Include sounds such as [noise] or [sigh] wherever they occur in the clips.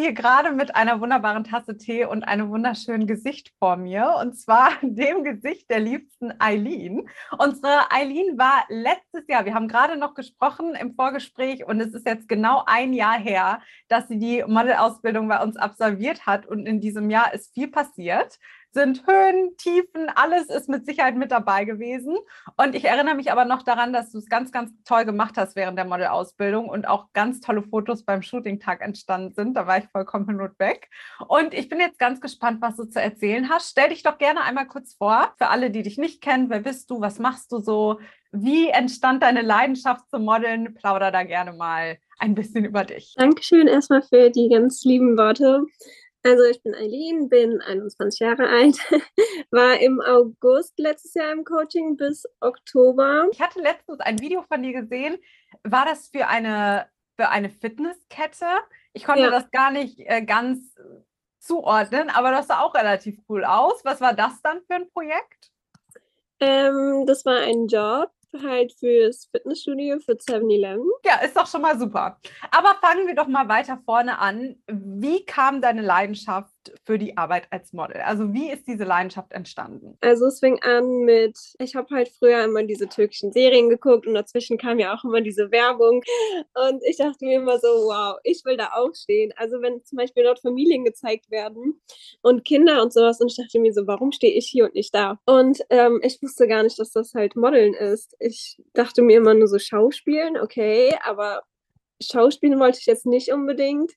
hier gerade mit einer wunderbaren Tasse Tee und einem wunderschönen Gesicht vor mir. Und zwar [laughs] dem Gesicht der liebsten Eileen. Unsere Eileen war letztes Jahr, wir haben gerade noch gesprochen im Vorgespräch und es ist jetzt genau ein Jahr her, dass sie die Modelausbildung bei uns absolviert hat. Und in diesem Jahr ist viel passiert sind Höhen, Tiefen, alles ist mit Sicherheit mit dabei gewesen. Und ich erinnere mich aber noch daran, dass du es ganz, ganz toll gemacht hast während der Modelausbildung und auch ganz tolle Fotos beim Shooting-Tag entstanden sind. Da war ich vollkommen hin weg. Und ich bin jetzt ganz gespannt, was du zu erzählen hast. Stell dich doch gerne einmal kurz vor, für alle, die dich nicht kennen. Wer bist du? Was machst du so? Wie entstand deine Leidenschaft zum Modeln? Plauder da gerne mal ein bisschen über dich. Dankeschön erstmal für die ganz lieben Worte. Also ich bin Eileen, bin 21 Jahre alt, [laughs] war im August letztes Jahr im Coaching bis Oktober. Ich hatte letztens ein Video von dir gesehen. War das für eine, für eine Fitnesskette? Ich konnte ja. das gar nicht äh, ganz zuordnen, aber das sah auch relativ cool aus. Was war das dann für ein Projekt? Ähm, das war ein Job halt fürs Fitnessstudio für 7-Eleven. Ja, ist doch schon mal super. Aber fangen wir doch mal weiter vorne an. Wie kam deine Leidenschaft für die Arbeit als Model? Also wie ist diese Leidenschaft entstanden? Also es fing an mit, ich habe halt früher immer diese türkischen Serien geguckt und dazwischen kam ja auch immer diese Werbung und ich dachte mir immer so, wow, ich will da auch stehen. Also wenn zum Beispiel dort Familien gezeigt werden und Kinder und sowas und ich dachte mir so, warum stehe ich hier und nicht da? Und ähm, ich wusste gar nicht, dass das halt Modeln ist. Ich dachte mir immer nur so Schauspielen, okay, aber Schauspielen wollte ich jetzt nicht unbedingt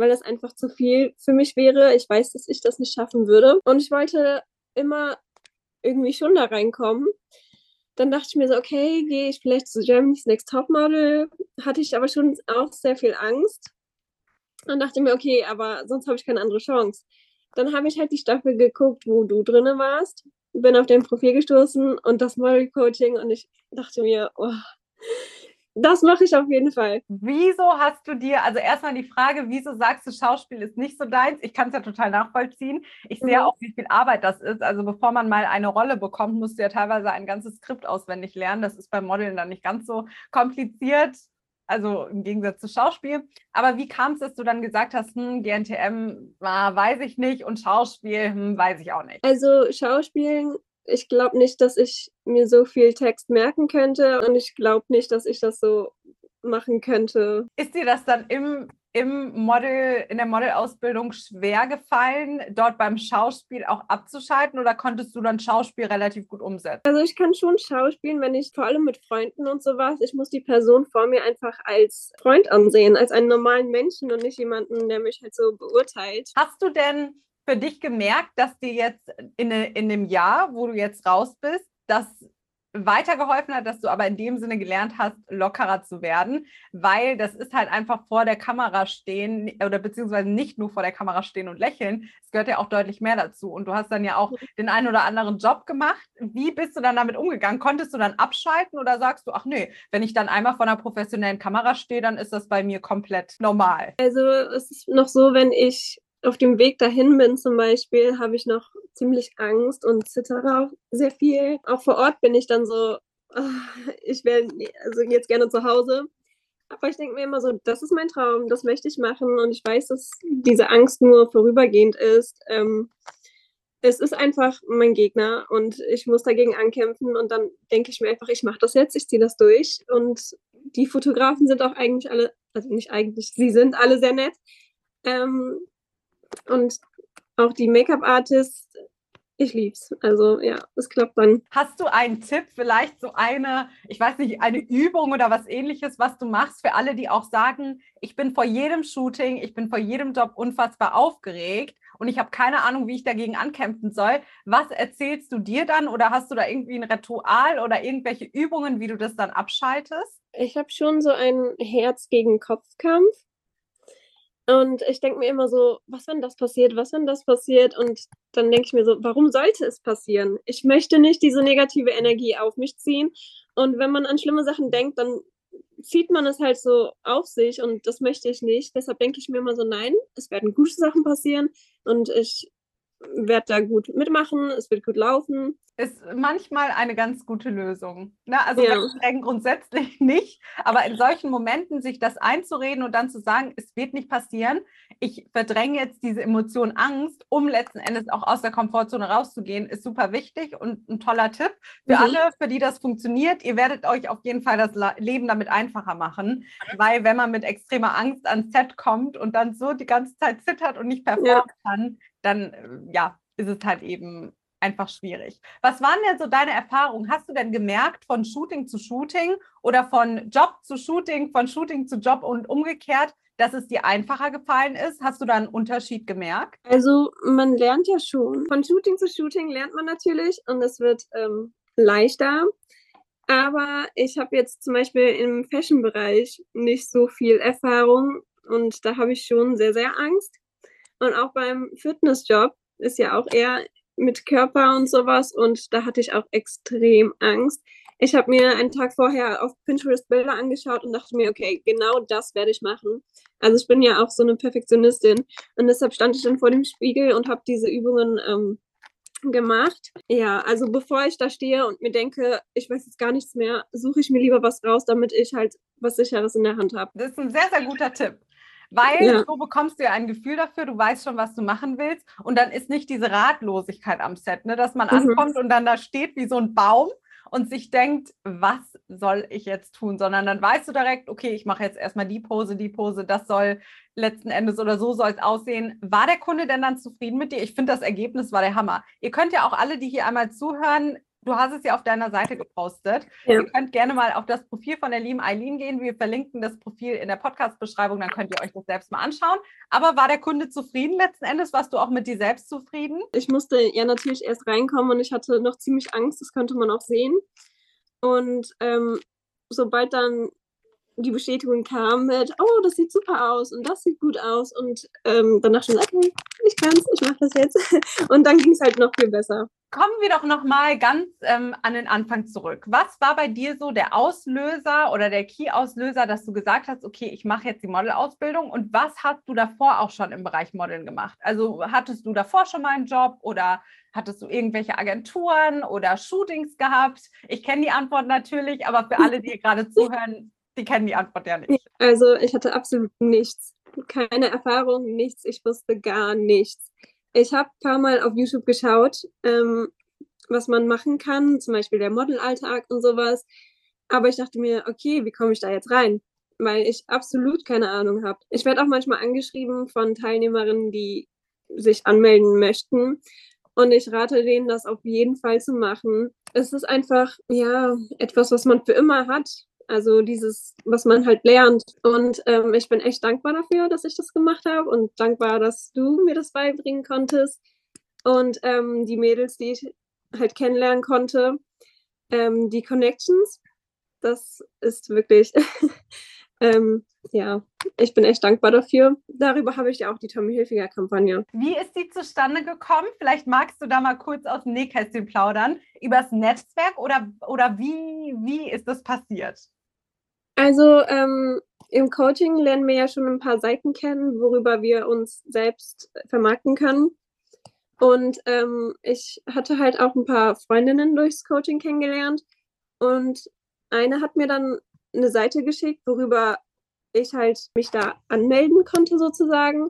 weil das einfach zu viel für mich wäre. Ich weiß, dass ich das nicht schaffen würde. Und ich wollte immer irgendwie schon da reinkommen. Dann dachte ich mir so, okay, gehe ich vielleicht zu Germany's Next Topmodel. Hatte ich aber schon auch sehr viel Angst. Dann dachte mir, okay, aber sonst habe ich keine andere Chance. Dann habe ich halt die Staffel geguckt, wo du drinne warst. Bin auf dein Profil gestoßen und das Model Coaching und ich dachte mir, oh, das mache ich auf jeden Fall. Wieso hast du dir, also erstmal die Frage, wieso sagst du, Schauspiel ist nicht so deins? Ich kann es ja total nachvollziehen. Ich sehe mhm. auch, wie viel Arbeit das ist. Also bevor man mal eine Rolle bekommt, musst du ja teilweise ein ganzes Skript auswendig lernen. Das ist beim Modeln dann nicht ganz so kompliziert. Also im Gegensatz zu Schauspiel. Aber wie kam es, dass du dann gesagt hast, hm, GNTM ah, weiß ich nicht und Schauspiel hm, weiß ich auch nicht? Also Schauspielen ich glaube nicht, dass ich mir so viel Text merken könnte und ich glaube nicht, dass ich das so machen könnte. Ist dir das dann im, im Model, in der Modelausbildung schwer gefallen, dort beim Schauspiel auch abzuschalten oder konntest du dann Schauspiel relativ gut umsetzen? Also ich kann schon schauspielen, wenn ich vor allem mit Freunden und sowas, ich muss die Person vor mir einfach als Freund ansehen, als einen normalen Menschen und nicht jemanden, der mich halt so beurteilt. Hast du denn für dich gemerkt, dass dir jetzt in, in dem Jahr, wo du jetzt raus bist, das weitergeholfen hat, dass du aber in dem Sinne gelernt hast, lockerer zu werden, weil das ist halt einfach vor der Kamera stehen oder beziehungsweise nicht nur vor der Kamera stehen und lächeln, es gehört ja auch deutlich mehr dazu und du hast dann ja auch den einen oder anderen Job gemacht. Wie bist du dann damit umgegangen? Konntest du dann abschalten oder sagst du, ach nee, wenn ich dann einmal vor einer professionellen Kamera stehe, dann ist das bei mir komplett normal? Also es ist noch so, wenn ich auf dem Weg dahin bin zum Beispiel, habe ich noch ziemlich Angst und zittere auch sehr viel. Auch vor Ort bin ich dann so, oh, ich wäre also jetzt gerne zu Hause. Aber ich denke mir immer so, das ist mein Traum, das möchte ich machen und ich weiß, dass diese Angst nur vorübergehend ist. Ähm, es ist einfach mein Gegner und ich muss dagegen ankämpfen und dann denke ich mir einfach, ich mache das jetzt, ich ziehe das durch und die Fotografen sind auch eigentlich alle, also nicht eigentlich, sie sind alle sehr nett. Ähm, und auch die Make-up-Artists, ich lieb's. Also ja, es klappt dann. Hast du einen Tipp, vielleicht so eine, ich weiß nicht, eine Übung oder was ähnliches, was du machst für alle, die auch sagen, ich bin vor jedem Shooting, ich bin vor jedem Job unfassbar aufgeregt und ich habe keine Ahnung, wie ich dagegen ankämpfen soll. Was erzählst du dir dann oder hast du da irgendwie ein Ritual oder irgendwelche Übungen, wie du das dann abschaltest? Ich habe schon so einen Herz gegen Kopfkampf. Und ich denke mir immer so, was wenn das passiert, was wenn das passiert? Und dann denke ich mir so, warum sollte es passieren? Ich möchte nicht diese negative Energie auf mich ziehen. Und wenn man an schlimme Sachen denkt, dann zieht man es halt so auf sich und das möchte ich nicht. Deshalb denke ich mir immer so, nein, es werden gute Sachen passieren und ich werde da gut mitmachen, es wird gut laufen. Ist manchmal eine ganz gute Lösung. Ne? Also ja. grundsätzlich [laughs] nicht, aber in solchen Momenten sich das einzureden und dann zu sagen, es wird nicht passieren, ich verdränge jetzt diese Emotion Angst, um letzten Endes auch aus der Komfortzone rauszugehen, ist super wichtig und ein toller Tipp für mhm. alle, für die das funktioniert. Ihr werdet euch auf jeden Fall das Leben damit einfacher machen, weil wenn man mit extremer Angst ans Set kommt und dann so die ganze Zeit zittert und nicht performen ja. kann, dann äh, ja, ist es halt eben einfach schwierig. Was waren denn so deine Erfahrungen? Hast du denn gemerkt von Shooting zu Shooting oder von Job zu Shooting, von Shooting zu Job und umgekehrt, dass es dir einfacher gefallen ist? Hast du da einen Unterschied gemerkt? Also man lernt ja schon. Von Shooting zu Shooting lernt man natürlich und es wird ähm, leichter. Aber ich habe jetzt zum Beispiel im Fashion-Bereich nicht so viel Erfahrung und da habe ich schon sehr, sehr Angst. Und auch beim Fitnessjob ist ja auch eher mit Körper und sowas und da hatte ich auch extrem Angst. Ich habe mir einen Tag vorher auf Pinterest Bilder angeschaut und dachte mir, okay, genau das werde ich machen. Also ich bin ja auch so eine Perfektionistin und deshalb stand ich dann vor dem Spiegel und habe diese Übungen ähm, gemacht. Ja, also bevor ich da stehe und mir denke, ich weiß jetzt gar nichts mehr, suche ich mir lieber was raus, damit ich halt was Sicheres in der Hand habe. Das ist ein sehr, sehr guter Tipp. Weil ja. so bekommst du ja ein Gefühl dafür, du weißt schon, was du machen willst. Und dann ist nicht diese Ratlosigkeit am Set, ne? dass man mhm. ankommt und dann da steht wie so ein Baum und sich denkt, was soll ich jetzt tun, sondern dann weißt du direkt, okay, ich mache jetzt erstmal die Pose, die Pose, das soll letzten Endes oder so soll es aussehen. War der Kunde denn dann zufrieden mit dir? Ich finde, das Ergebnis war der Hammer. Ihr könnt ja auch alle, die hier einmal zuhören, du hast es ja auf deiner Seite gepostet. Ja. Ihr könnt gerne mal auf das Profil von der lieben Eileen gehen. Wir verlinken das Profil in der Podcast-Beschreibung, dann könnt ihr euch das selbst mal anschauen. Aber war der Kunde zufrieden letzten Endes? Warst du auch mit dir selbst zufrieden? Ich musste ja natürlich erst reinkommen und ich hatte noch ziemlich Angst, das könnte man auch sehen. Und ähm, sobald dann die Bestätigung kam mit, oh, das sieht super aus und das sieht gut aus. Und ähm, dann dachte ich, okay, ich kann's, ich mache das jetzt. [laughs] Und dann ging es halt noch viel besser. Kommen wir doch noch mal ganz ähm, an den Anfang zurück. Was war bei dir so der Auslöser oder der Key-Auslöser, dass du gesagt hast, okay, ich mache jetzt die Modelausbildung und was hast du davor auch schon im Bereich Modeln gemacht? Also hattest du davor schon mal einen Job oder hattest du irgendwelche Agenturen oder Shootings gehabt? Ich kenne die Antwort natürlich, aber für alle, die gerade [laughs] zuhören, die kennen die Antwort ja nicht. Also ich hatte absolut nichts. Keine Erfahrung, nichts. Ich wusste gar nichts. Ich habe ein paar Mal auf YouTube geschaut, ähm, was man machen kann, zum Beispiel der Modelalltag und sowas. Aber ich dachte mir, okay, wie komme ich da jetzt rein? Weil ich absolut keine Ahnung habe. Ich werde auch manchmal angeschrieben von Teilnehmerinnen, die sich anmelden möchten. Und ich rate denen, das auf jeden Fall zu machen. Es ist einfach, ja, etwas, was man für immer hat. Also dieses, was man halt lernt. Und ähm, ich bin echt dankbar dafür, dass ich das gemacht habe und dankbar, dass du mir das beibringen konntest. Und ähm, die Mädels, die ich halt kennenlernen konnte, ähm, die Connections, das ist wirklich, [laughs] ähm, ja, ich bin echt dankbar dafür. Darüber habe ich ja auch die Tommy Hilfiger Kampagne. Wie ist die zustande gekommen? Vielleicht magst du da mal kurz aus dem Nähkästchen plaudern. Übers Netzwerk oder, oder wie, wie ist das passiert? Also ähm, im Coaching lernen wir ja schon ein paar Seiten kennen, worüber wir uns selbst vermarkten können. Und ähm, ich hatte halt auch ein paar Freundinnen durchs Coaching kennengelernt. Und eine hat mir dann eine Seite geschickt, worüber ich halt mich da anmelden konnte sozusagen.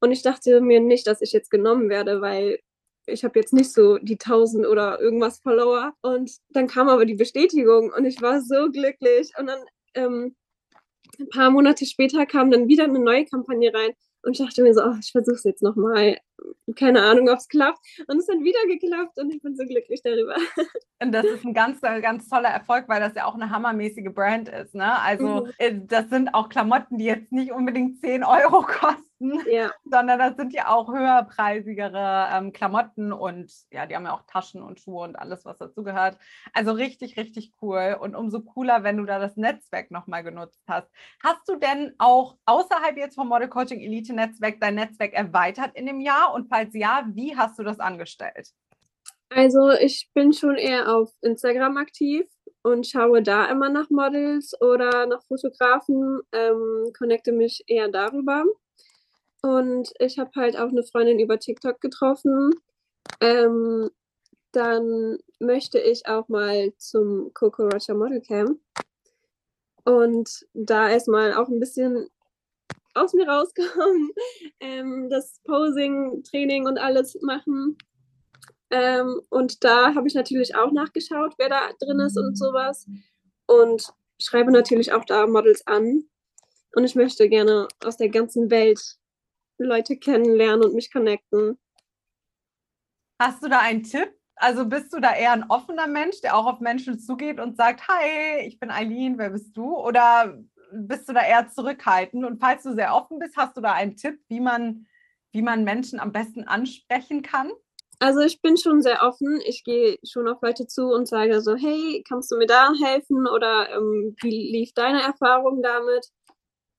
Und ich dachte mir nicht, dass ich jetzt genommen werde, weil ich habe jetzt nicht so die 1000 oder irgendwas Follower. Und dann kam aber die Bestätigung und ich war so glücklich. Und dann ähm, ein paar Monate später kam dann wieder eine neue Kampagne rein und ich dachte mir so, oh, ich versuche es jetzt nochmal. Keine Ahnung, ob es klappt. Und es hat wieder geklappt und ich bin so glücklich darüber. [laughs] Und das ist ein ganz, ganz toller Erfolg, weil das ja auch eine hammermäßige Brand ist. Ne? Also, mhm. Äh, das sind auch Klamotten, die jetzt nicht unbedingt 10 Euro kosten ja. [laughs] sondern das sind ja auch höherpreisigere ähm, Klamotten und ja, die haben ja auch Taschen und Schuhe und alles, was dazugehört. Also richtig, richtig cool und umso cooler, wenn du da das Netzwerk nochmal genutzt hast. Hast du denn auch außerhalb jetzt vom Model Coaching Elite Netzwerk dein Netzwerk erweitert in dem Jahr und falls ja, wie hast du das angestellt? Also ich bin schon eher auf Instagram aktiv und schaue da immer nach Models oder nach Fotografen, ähm, connecte mich eher darüber. Und ich habe halt auch eine Freundin über TikTok getroffen. Ähm, dann möchte ich auch mal zum Coco Roger Model Camp. Und da erstmal auch ein bisschen aus mir rauskommen, [laughs] ähm, das Posing-Training und alles machen. Ähm, und da habe ich natürlich auch nachgeschaut, wer da drin ist und sowas. Und schreibe natürlich auch da Models an. Und ich möchte gerne aus der ganzen Welt Leute kennenlernen und mich connecten. Hast du da einen Tipp? Also bist du da eher ein offener Mensch, der auch auf Menschen zugeht und sagt, hi, ich bin Eileen, wer bist du? Oder bist du da eher zurückhaltend? Und falls du sehr offen bist, hast du da einen Tipp, wie man, wie man Menschen am besten ansprechen kann? Also ich bin schon sehr offen. Ich gehe schon auf Leute zu und sage so, hey, kannst du mir da helfen? Oder ähm, wie lief deine Erfahrung damit?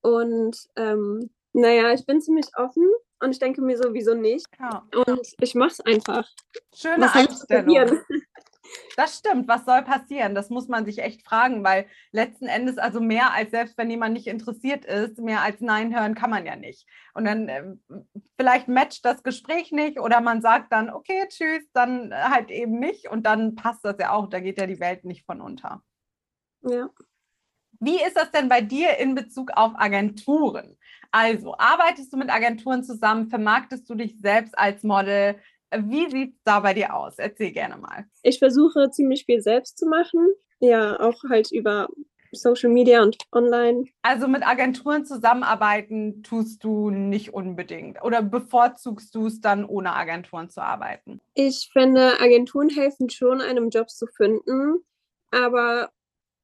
Und ähm, naja, ich bin ziemlich offen und ich denke mir sowieso nicht. Ja. Und ich mache es einfach. Schöne Was Einstellung. [laughs] Das stimmt. Was soll passieren? Das muss man sich echt fragen, weil letzten Endes also mehr als selbst wenn jemand nicht interessiert ist, mehr als Nein hören kann man ja nicht. Und dann äh, vielleicht matcht das Gespräch nicht oder man sagt dann, okay, tschüss, dann halt eben nicht und dann passt das ja auch. Da geht ja die Welt nicht von unter. Ja. Wie ist das denn bei dir in Bezug auf Agenturen? Also, arbeitest du mit Agenturen zusammen? Vermarktest du dich selbst als Model? Wie sieht es da bei dir aus? Erzähl gerne mal. Ich versuche ziemlich viel selbst zu machen. Ja, auch halt über Social Media und online. Also mit Agenturen zusammenarbeiten tust du nicht unbedingt oder bevorzugst du es dann ohne Agenturen zu arbeiten? Ich finde, Agenturen helfen schon, einem Job zu finden, aber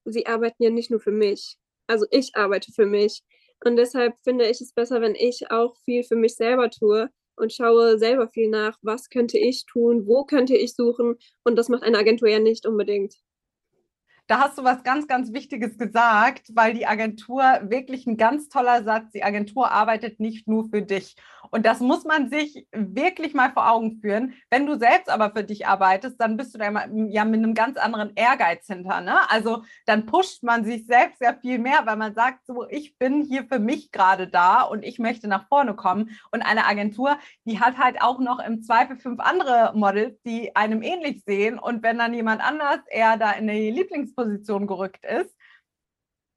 sie arbeiten ja nicht nur für mich. Also ich arbeite für mich. Und deshalb finde ich es besser, wenn ich auch viel für mich selber tue und schaue selber viel nach, was könnte ich tun, wo könnte ich suchen. Und das macht eine Agentur ja nicht unbedingt. Da hast du was ganz, ganz Wichtiges gesagt, weil die Agentur wirklich ein ganz toller Satz, die Agentur arbeitet nicht nur für dich. Und das muss man sich wirklich mal vor Augen führen. Wenn du selbst aber für dich arbeitest, dann bist du da ja mit einem ganz anderen Ehrgeiz hinter. Ne? Also dann pusht man sich selbst ja viel mehr, weil man sagt, so, ich bin hier für mich gerade da und ich möchte nach vorne kommen. Und eine Agentur, die hat halt auch noch im Zweifel fünf andere Models, die einem ähnlich sehen. Und wenn dann jemand anders eher da in die Lieblingsposition gerückt ist,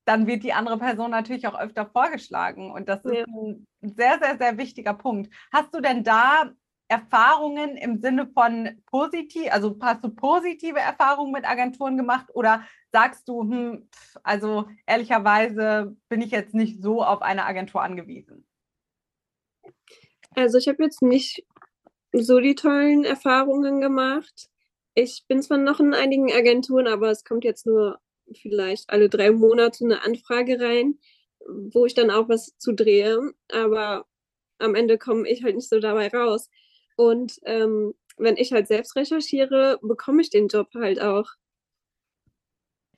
dann wird die andere Person natürlich auch öfter vorgeschlagen. Und das ist ja. ein sehr, sehr, sehr wichtiger Punkt. Hast du denn da Erfahrungen im Sinne von positiv, also hast du positive Erfahrungen mit Agenturen gemacht oder sagst du, hm, also ehrlicherweise bin ich jetzt nicht so auf eine Agentur angewiesen? Also ich habe jetzt nicht so die tollen Erfahrungen gemacht. Ich bin zwar noch in einigen Agenturen, aber es kommt jetzt nur vielleicht alle drei Monate eine Anfrage rein, wo ich dann auch was zu drehe. Aber am Ende komme ich halt nicht so dabei raus. Und ähm, wenn ich halt selbst recherchiere, bekomme ich den Job halt auch.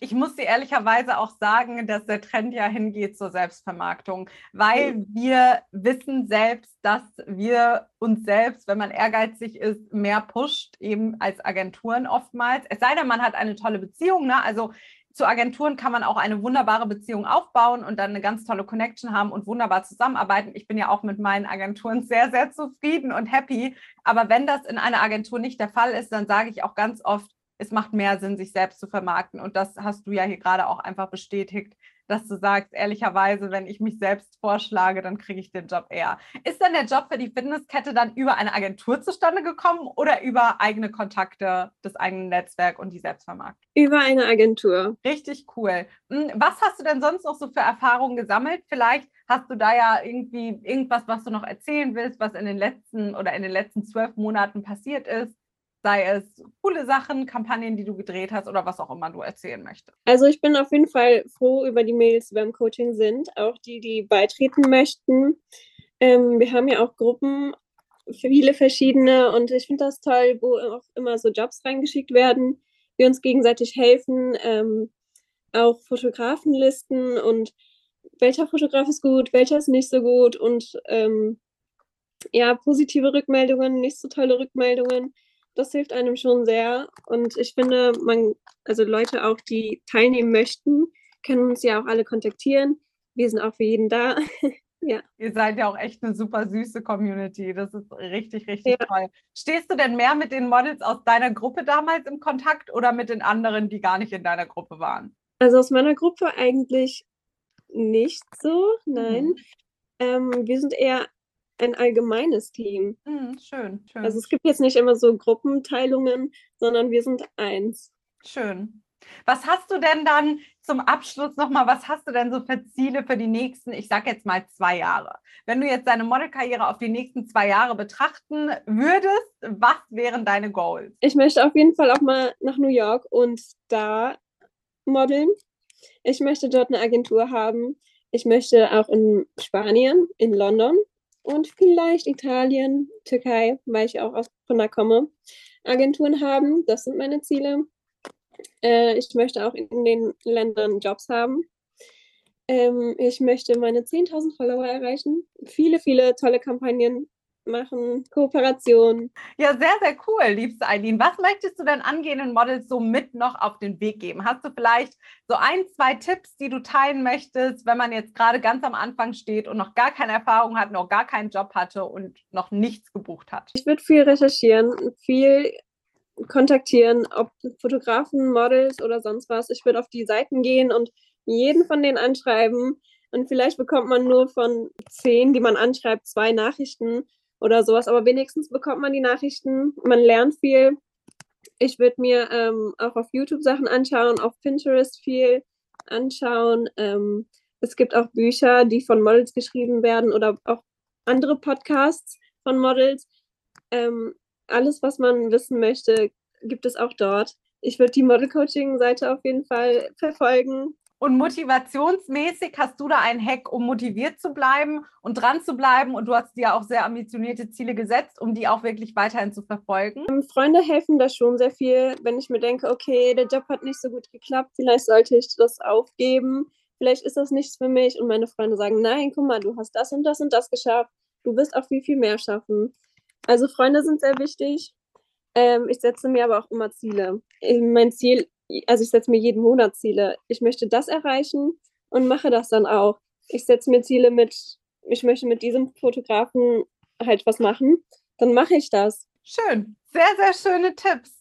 Ich muss dir ehrlicherweise auch sagen, dass der Trend ja hingeht zur Selbstvermarktung, weil wir wissen selbst, dass wir uns selbst, wenn man ehrgeizig ist, mehr pusht, eben als Agenturen oftmals. Es sei denn, man hat eine tolle Beziehung. Ne? Also zu Agenturen kann man auch eine wunderbare Beziehung aufbauen und dann eine ganz tolle Connection haben und wunderbar zusammenarbeiten. Ich bin ja auch mit meinen Agenturen sehr, sehr zufrieden und happy. Aber wenn das in einer Agentur nicht der Fall ist, dann sage ich auch ganz oft, es macht mehr Sinn, sich selbst zu vermarkten. Und das hast du ja hier gerade auch einfach bestätigt, dass du sagst, ehrlicherweise, wenn ich mich selbst vorschlage, dann kriege ich den Job eher. Ist dann der Job für die Fitnesskette dann über eine Agentur zustande gekommen oder über eigene Kontakte, das eigene Netzwerk und die Selbstvermarktung? Über eine Agentur. Richtig cool. Hm, was hast du denn sonst noch so für Erfahrungen gesammelt? Vielleicht hast du da ja irgendwie irgendwas, was du noch erzählen willst, was in den letzten oder in den letzten zwölf Monaten passiert ist sei es coole Sachen, Kampagnen, die du gedreht hast oder was auch immer du erzählen möchtest. Also ich bin auf jeden Fall froh über die Mails, die beim Coaching sind, auch die, die beitreten möchten. Ähm, wir haben ja auch Gruppen, viele verschiedene und ich finde das toll, wo auch immer so Jobs reingeschickt werden, wir uns gegenseitig helfen, ähm, auch Fotografenlisten und welcher Fotograf ist gut, welcher ist nicht so gut und ähm, ja, positive Rückmeldungen, nicht so tolle Rückmeldungen das hilft einem schon sehr. Und ich finde, man, also Leute auch, die teilnehmen möchten, können uns ja auch alle kontaktieren. Wir sind auch für jeden da. [laughs] ja. Ihr seid ja auch echt eine super süße Community. Das ist richtig, richtig ja. toll. Stehst du denn mehr mit den Models aus deiner Gruppe damals im Kontakt oder mit den anderen, die gar nicht in deiner Gruppe waren? Also aus meiner Gruppe eigentlich nicht so, nein. Mhm. Ähm, wir sind eher ein allgemeines Team. Mhm, schön, schön. Also es gibt jetzt nicht immer so Gruppenteilungen, sondern wir sind eins. Schön. Was hast du denn dann zum Abschluss nochmal, was hast du denn so für Ziele für die nächsten, ich sag jetzt mal zwei Jahre? Wenn du jetzt deine Modelkarriere auf die nächsten zwei Jahre betrachten würdest, was wären deine Goals? Ich möchte auf jeden Fall auch mal nach New York und da modeln. Ich möchte dort eine Agentur haben. Ich möchte auch in Spanien, in London und vielleicht Italien, Türkei, weil ich auch aus, da komme, Agenturen haben. Das sind meine Ziele. Äh, ich möchte auch in den Ländern Jobs haben. Ähm, ich möchte meine 10.000 Follower erreichen. Viele, viele tolle Kampagnen machen, Kooperationen. Ja, sehr, sehr cool, liebste Eileen. Was möchtest du denn angehenden Models so mit noch auf den Weg geben? Hast du vielleicht so ein, zwei Tipps, die du teilen möchtest, wenn man jetzt gerade ganz am Anfang steht und noch gar keine Erfahrung hat, noch gar keinen Job hatte und noch nichts gebucht hat? Ich würde viel recherchieren, viel kontaktieren, ob Fotografen, Models oder sonst was. Ich würde auf die Seiten gehen und jeden von denen anschreiben. Und vielleicht bekommt man nur von zehn, die man anschreibt, zwei Nachrichten oder sowas. Aber wenigstens bekommt man die Nachrichten. Man lernt viel. Ich würde mir ähm, auch auf YouTube Sachen anschauen, auf Pinterest viel anschauen. Ähm, es gibt auch Bücher, die von Models geschrieben werden oder auch andere Podcasts von Models. Ähm, alles, was man wissen möchte, gibt es auch dort. Ich würde die Model-Coaching-Seite auf jeden Fall verfolgen. Und motivationsmäßig hast du da einen Hack, um motiviert zu bleiben und dran zu bleiben? Und du hast dir auch sehr ambitionierte Ziele gesetzt, um die auch wirklich weiterhin zu verfolgen. Ähm, Freunde helfen da schon sehr viel, wenn ich mir denke, okay, der Job hat nicht so gut geklappt, vielleicht sollte ich das aufgeben, vielleicht ist das nichts für mich. Und meine Freunde sagen, nein, guck mal, du hast das und das und das geschafft, du wirst auch viel, viel mehr schaffen. Also Freunde sind sehr wichtig. Ähm, ich setze mir aber auch immer Ziele. Mein Ziel, also ich setze mir jeden Monat Ziele. Ich möchte das erreichen und mache das dann auch. Ich setze mir Ziele mit, ich möchte mit diesem Fotografen halt was machen. Dann mache ich das. Schön. Sehr, sehr schöne Tipps.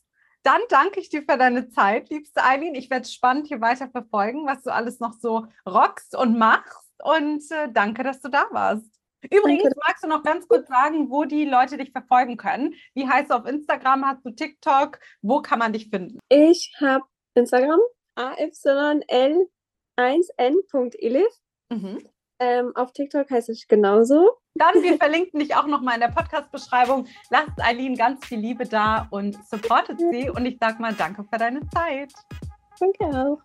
Dann danke ich dir für deine Zeit, liebste Eileen. Ich werde spannend hier weiter verfolgen, was du alles noch so rockst und machst. Und äh, danke, dass du da warst. Übrigens, Danke. magst du noch ganz kurz sagen, wo die Leute dich verfolgen können? Wie heißt du auf Instagram? Hast du TikTok? Wo kann man dich finden? Ich habe Instagram, ayl1n.elif. Mhm. Ähm, auf TikTok heiße ich genauso. Dann, wir verlinken dich auch nochmal in der Podcast-Beschreibung. Lasst Eileen ganz viel Liebe da und supportet sie. Und ich sage mal, danke für deine Zeit. Danke auch.